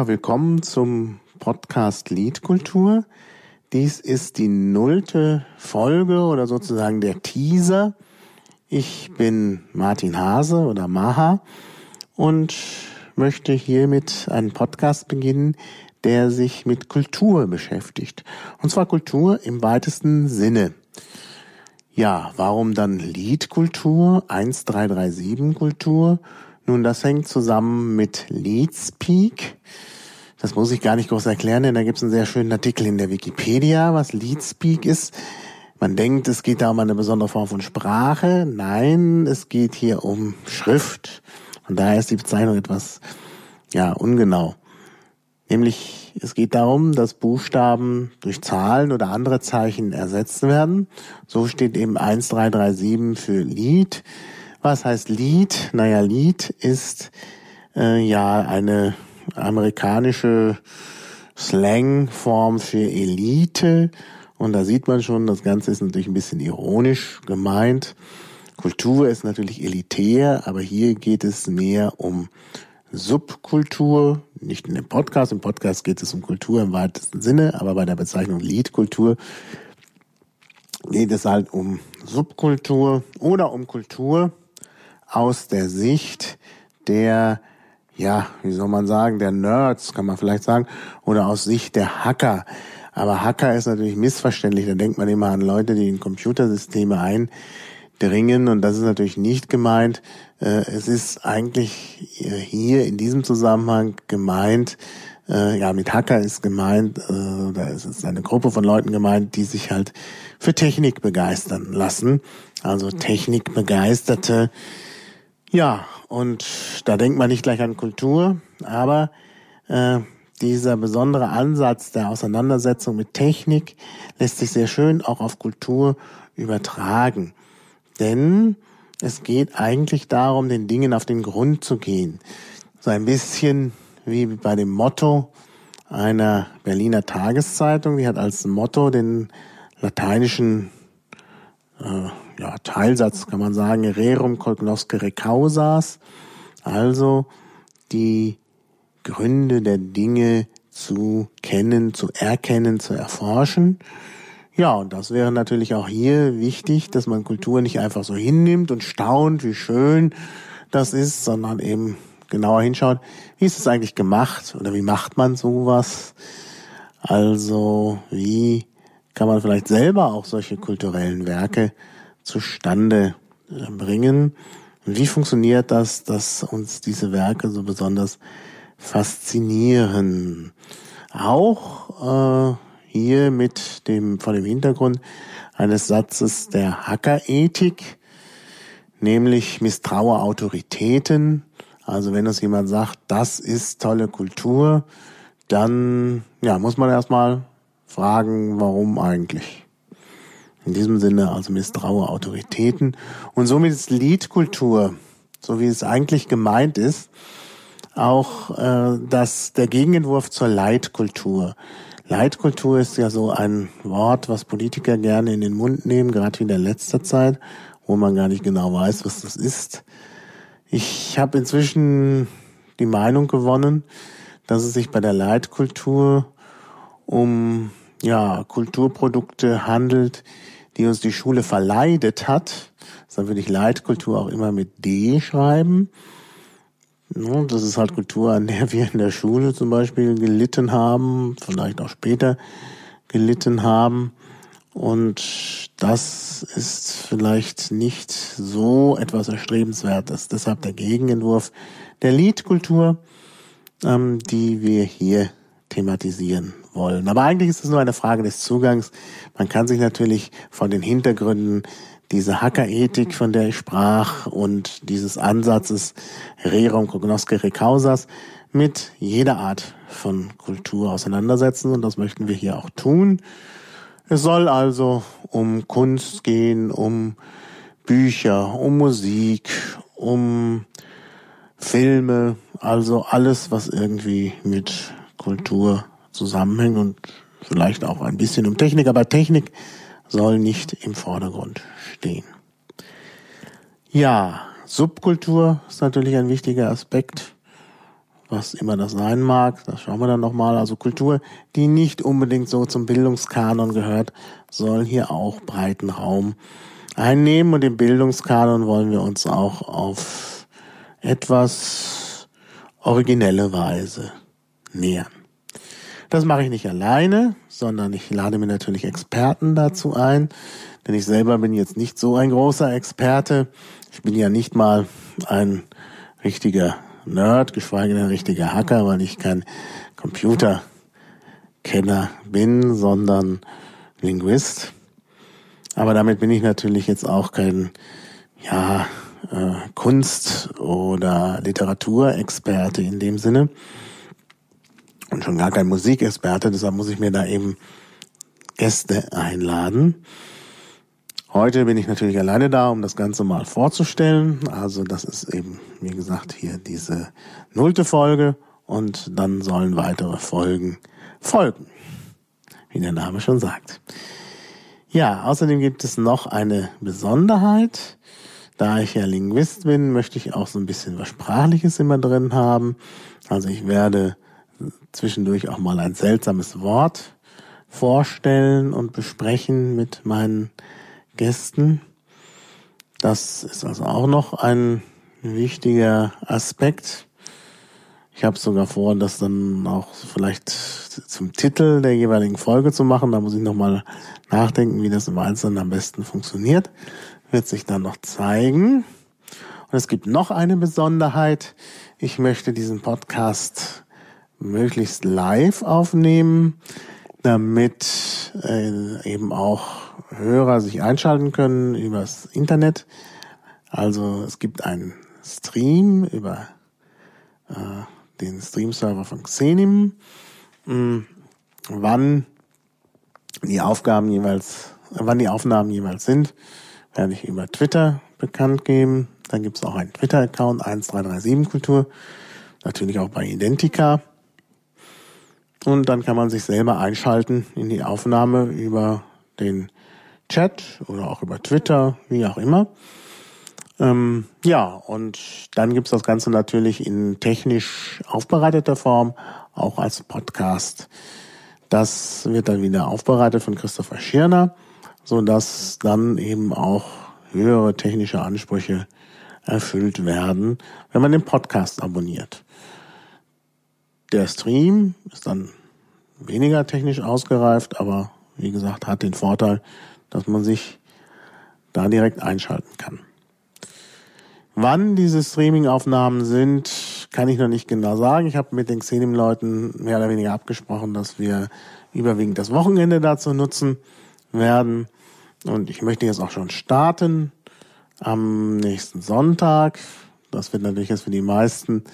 Ja, willkommen zum Podcast Liedkultur. Dies ist die nullte Folge oder sozusagen der Teaser. Ich bin Martin Hase oder Maha und möchte hiermit einen Podcast beginnen, der sich mit Kultur beschäftigt. Und zwar Kultur im weitesten Sinne. Ja, warum dann Liedkultur, 1337 Kultur? Nun, das hängt zusammen mit Leadspeak. Das muss ich gar nicht groß erklären, denn da gibt es einen sehr schönen Artikel in der Wikipedia, was Leadspeak ist. Man denkt, es geht da um eine besondere Form von Sprache. Nein, es geht hier um Schrift. Und daher ist die Bezeichnung etwas, ja, ungenau. Nämlich, es geht darum, dass Buchstaben durch Zahlen oder andere Zeichen ersetzt werden. So steht eben 1337 für Lied. Was heißt Lied? Naja, Lied ist äh, ja eine amerikanische Slangform für Elite. Und da sieht man schon, das Ganze ist natürlich ein bisschen ironisch gemeint. Kultur ist natürlich elitär, aber hier geht es mehr um Subkultur, nicht in dem Podcast. Im Podcast geht es um Kultur im weitesten Sinne, aber bei der Bezeichnung Liedkultur geht es halt um Subkultur oder um Kultur, aus der Sicht der, ja, wie soll man sagen, der Nerds, kann man vielleicht sagen, oder aus Sicht der Hacker. Aber Hacker ist natürlich missverständlich. Da denkt man immer an Leute, die in Computersysteme eindringen. Und das ist natürlich nicht gemeint. Äh, es ist eigentlich hier in diesem Zusammenhang gemeint, äh, ja, mit Hacker ist gemeint, äh, da ist es eine Gruppe von Leuten gemeint, die sich halt für Technik begeistern lassen. Also Technikbegeisterte, ja, und da denkt man nicht gleich an Kultur, aber äh, dieser besondere Ansatz der Auseinandersetzung mit Technik lässt sich sehr schön auch auf Kultur übertragen. Denn es geht eigentlich darum, den Dingen auf den Grund zu gehen. So ein bisschen wie bei dem Motto einer Berliner Tageszeitung, die hat als Motto den lateinischen äh, ja, Teilsatz kann man sagen, rerum cognoscere causas, also die Gründe der Dinge zu kennen, zu erkennen, zu erforschen. Ja, und das wäre natürlich auch hier wichtig, dass man Kultur nicht einfach so hinnimmt und staunt, wie schön das ist, sondern eben genauer hinschaut, wie ist es eigentlich gemacht oder wie macht man sowas? Also, wie kann man vielleicht selber auch solche kulturellen Werke zustande äh, bringen. wie funktioniert das, dass uns diese Werke so besonders faszinieren? Auch äh, hier mit dem vor dem Hintergrund eines Satzes der Hackerethik, nämlich misstraue Autoritäten. Also wenn uns jemand sagt, das ist tolle Kultur, dann ja, muss man erstmal fragen, warum eigentlich. In diesem Sinne also misstraue Autoritäten. Und somit ist Liedkultur, so wie es eigentlich gemeint ist, auch äh, das, der Gegenentwurf zur Leitkultur. Leitkultur ist ja so ein Wort, was Politiker gerne in den Mund nehmen, gerade wie in der letzter Zeit, wo man gar nicht genau weiß, was das ist. Ich habe inzwischen die Meinung gewonnen, dass es sich bei der Leitkultur um ja, Kulturprodukte handelt, die uns die Schule verleidet hat. Dann würde ich Leitkultur auch immer mit D schreiben. Das ist halt Kultur, an der wir in der Schule zum Beispiel gelitten haben, vielleicht auch später gelitten haben. Und das ist vielleicht nicht so etwas Erstrebenswertes. Deshalb der Gegenentwurf der Liedkultur, ähm, die wir hier thematisieren wollen. Aber eigentlich ist es nur eine Frage des Zugangs. Man kann sich natürlich von den Hintergründen dieser Hackerethik, von der ich sprach, und dieses Ansatzes Rerum cognoscere causas mit jeder Art von Kultur auseinandersetzen. Und das möchten wir hier auch tun. Es soll also um Kunst gehen, um Bücher, um Musik, um Filme, also alles, was irgendwie mit Kultur zusammenhängt und vielleicht auch ein bisschen um Technik, aber Technik soll nicht im Vordergrund stehen. Ja, Subkultur ist natürlich ein wichtiger Aspekt. was immer das sein mag. Das schauen wir dann nochmal. Also Kultur, die nicht unbedingt so zum Bildungskanon gehört, soll hier auch breiten Raum einnehmen. Und im Bildungskanon wollen wir uns auch auf etwas originelle Weise nähern. Das mache ich nicht alleine, sondern ich lade mir natürlich Experten dazu ein, denn ich selber bin jetzt nicht so ein großer Experte. Ich bin ja nicht mal ein richtiger Nerd, geschweige denn ein richtiger Hacker, weil ich kein Computerkenner bin, sondern Linguist. Aber damit bin ich natürlich jetzt auch kein, ja, äh, Kunst- oder Literaturexperte in dem Sinne. Und schon gar kein Musikexperte, deshalb muss ich mir da eben Gäste einladen. Heute bin ich natürlich alleine da, um das Ganze mal vorzustellen. Also das ist eben, wie gesagt, hier diese nullte Folge und dann sollen weitere Folgen folgen, wie der Name schon sagt. Ja, außerdem gibt es noch eine Besonderheit. Da ich ja Linguist bin, möchte ich auch so ein bisschen was Sprachliches immer drin haben. Also ich werde zwischendurch auch mal ein seltsames Wort vorstellen und besprechen mit meinen Gästen. Das ist also auch noch ein wichtiger Aspekt. Ich habe sogar vor, das dann auch vielleicht zum Titel der jeweiligen Folge zu machen. Da muss ich nochmal nachdenken, wie das im Einzelnen am besten funktioniert. Wird sich dann noch zeigen. Und es gibt noch eine Besonderheit. Ich möchte diesen Podcast möglichst live aufnehmen, damit äh, eben auch Hörer sich einschalten können übers Internet. Also es gibt einen Stream über äh, den Stream-Server von Xenim. Mh, wann die Aufgaben jeweils, wann die Aufnahmen jeweils sind, werde ich über Twitter bekannt geben. Dann gibt es auch einen Twitter-Account 1337kultur, natürlich auch bei Identica. Und dann kann man sich selber einschalten in die Aufnahme über den Chat oder auch über Twitter, wie auch immer. Ähm, ja, und dann gibt's das Ganze natürlich in technisch aufbereiteter Form, auch als Podcast. Das wird dann wieder aufbereitet von Christopher Schirner, so dass dann eben auch höhere technische Ansprüche erfüllt werden, wenn man den Podcast abonniert. Der Stream ist dann weniger technisch ausgereift, aber wie gesagt, hat den Vorteil, dass man sich da direkt einschalten kann. Wann diese Streaming-Aufnahmen sind, kann ich noch nicht genau sagen. Ich habe mit den Xenim-Leuten mehr oder weniger abgesprochen, dass wir überwiegend das Wochenende dazu nutzen werden. Und ich möchte jetzt auch schon starten am nächsten Sonntag. Das wird natürlich jetzt für die meisten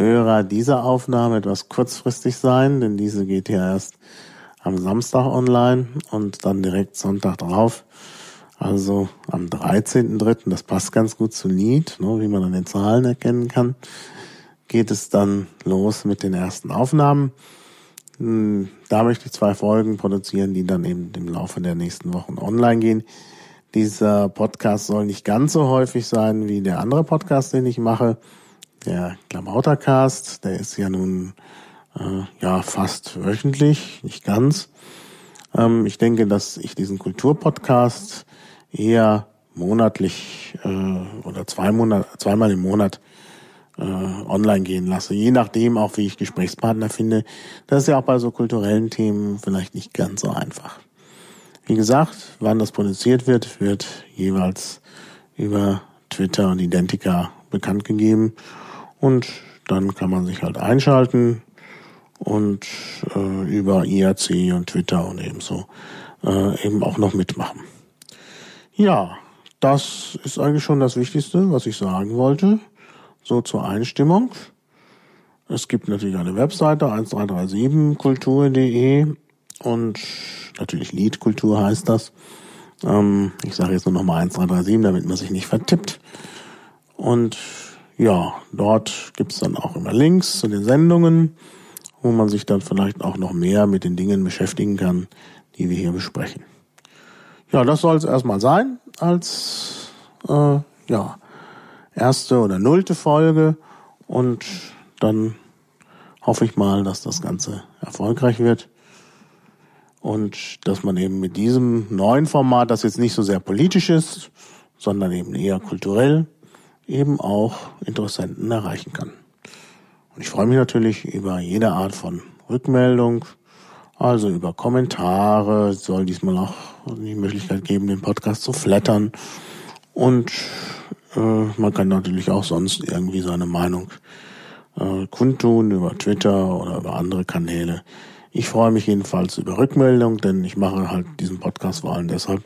Hörer dieser Aufnahme etwas kurzfristig sein, denn diese geht ja erst am Samstag online und dann direkt Sonntag drauf. Also am 13.3., das passt ganz gut zu Lied, ne, wie man an den Zahlen erkennen kann, geht es dann los mit den ersten Aufnahmen. Hm, da möchte ich zwei Folgen produzieren, die dann eben im Laufe der nächsten Wochen online gehen. Dieser Podcast soll nicht ganz so häufig sein wie der andere Podcast, den ich mache. Der Klamautercast, der ist ja nun äh, ja fast wöchentlich, nicht ganz. Ähm, ich denke, dass ich diesen Kulturpodcast eher monatlich äh, oder zwei Monat, zweimal im Monat äh, online gehen lasse. Je nachdem auch, wie ich Gesprächspartner finde. Das ist ja auch bei so kulturellen Themen vielleicht nicht ganz so einfach. Wie gesagt, wann das produziert wird, wird jeweils über Twitter und Identica bekannt gegeben. Und dann kann man sich halt einschalten, und äh, über IRC und Twitter und ebenso äh, eben auch noch mitmachen. Ja, das ist eigentlich schon das Wichtigste, was ich sagen wollte. So zur Einstimmung. Es gibt natürlich eine Webseite 1337kultur.de und natürlich Liedkultur heißt das. Ähm, ich sage jetzt nur noch mal 1337, damit man sich nicht vertippt. Und ja, dort gibt's dann auch immer Links zu den Sendungen wo man sich dann vielleicht auch noch mehr mit den Dingen beschäftigen kann, die wir hier besprechen. Ja, das soll es erstmal sein als äh, ja, erste oder nullte Folge und dann hoffe ich mal, dass das Ganze erfolgreich wird und dass man eben mit diesem neuen Format, das jetzt nicht so sehr politisch ist, sondern eben eher kulturell, eben auch Interessenten erreichen kann. Und ich freue mich natürlich über jede Art von Rückmeldung, also über Kommentare, soll diesmal auch die Möglichkeit geben, den Podcast zu flattern. Und äh, man kann natürlich auch sonst irgendwie seine Meinung äh, kundtun über Twitter oder über andere Kanäle. Ich freue mich jedenfalls über Rückmeldung, denn ich mache halt diesen Podcast vor allem deshalb,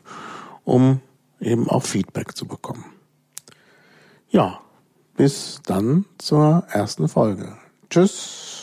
um eben auch Feedback zu bekommen. Ja, bis dann zur ersten Folge. Tschüss.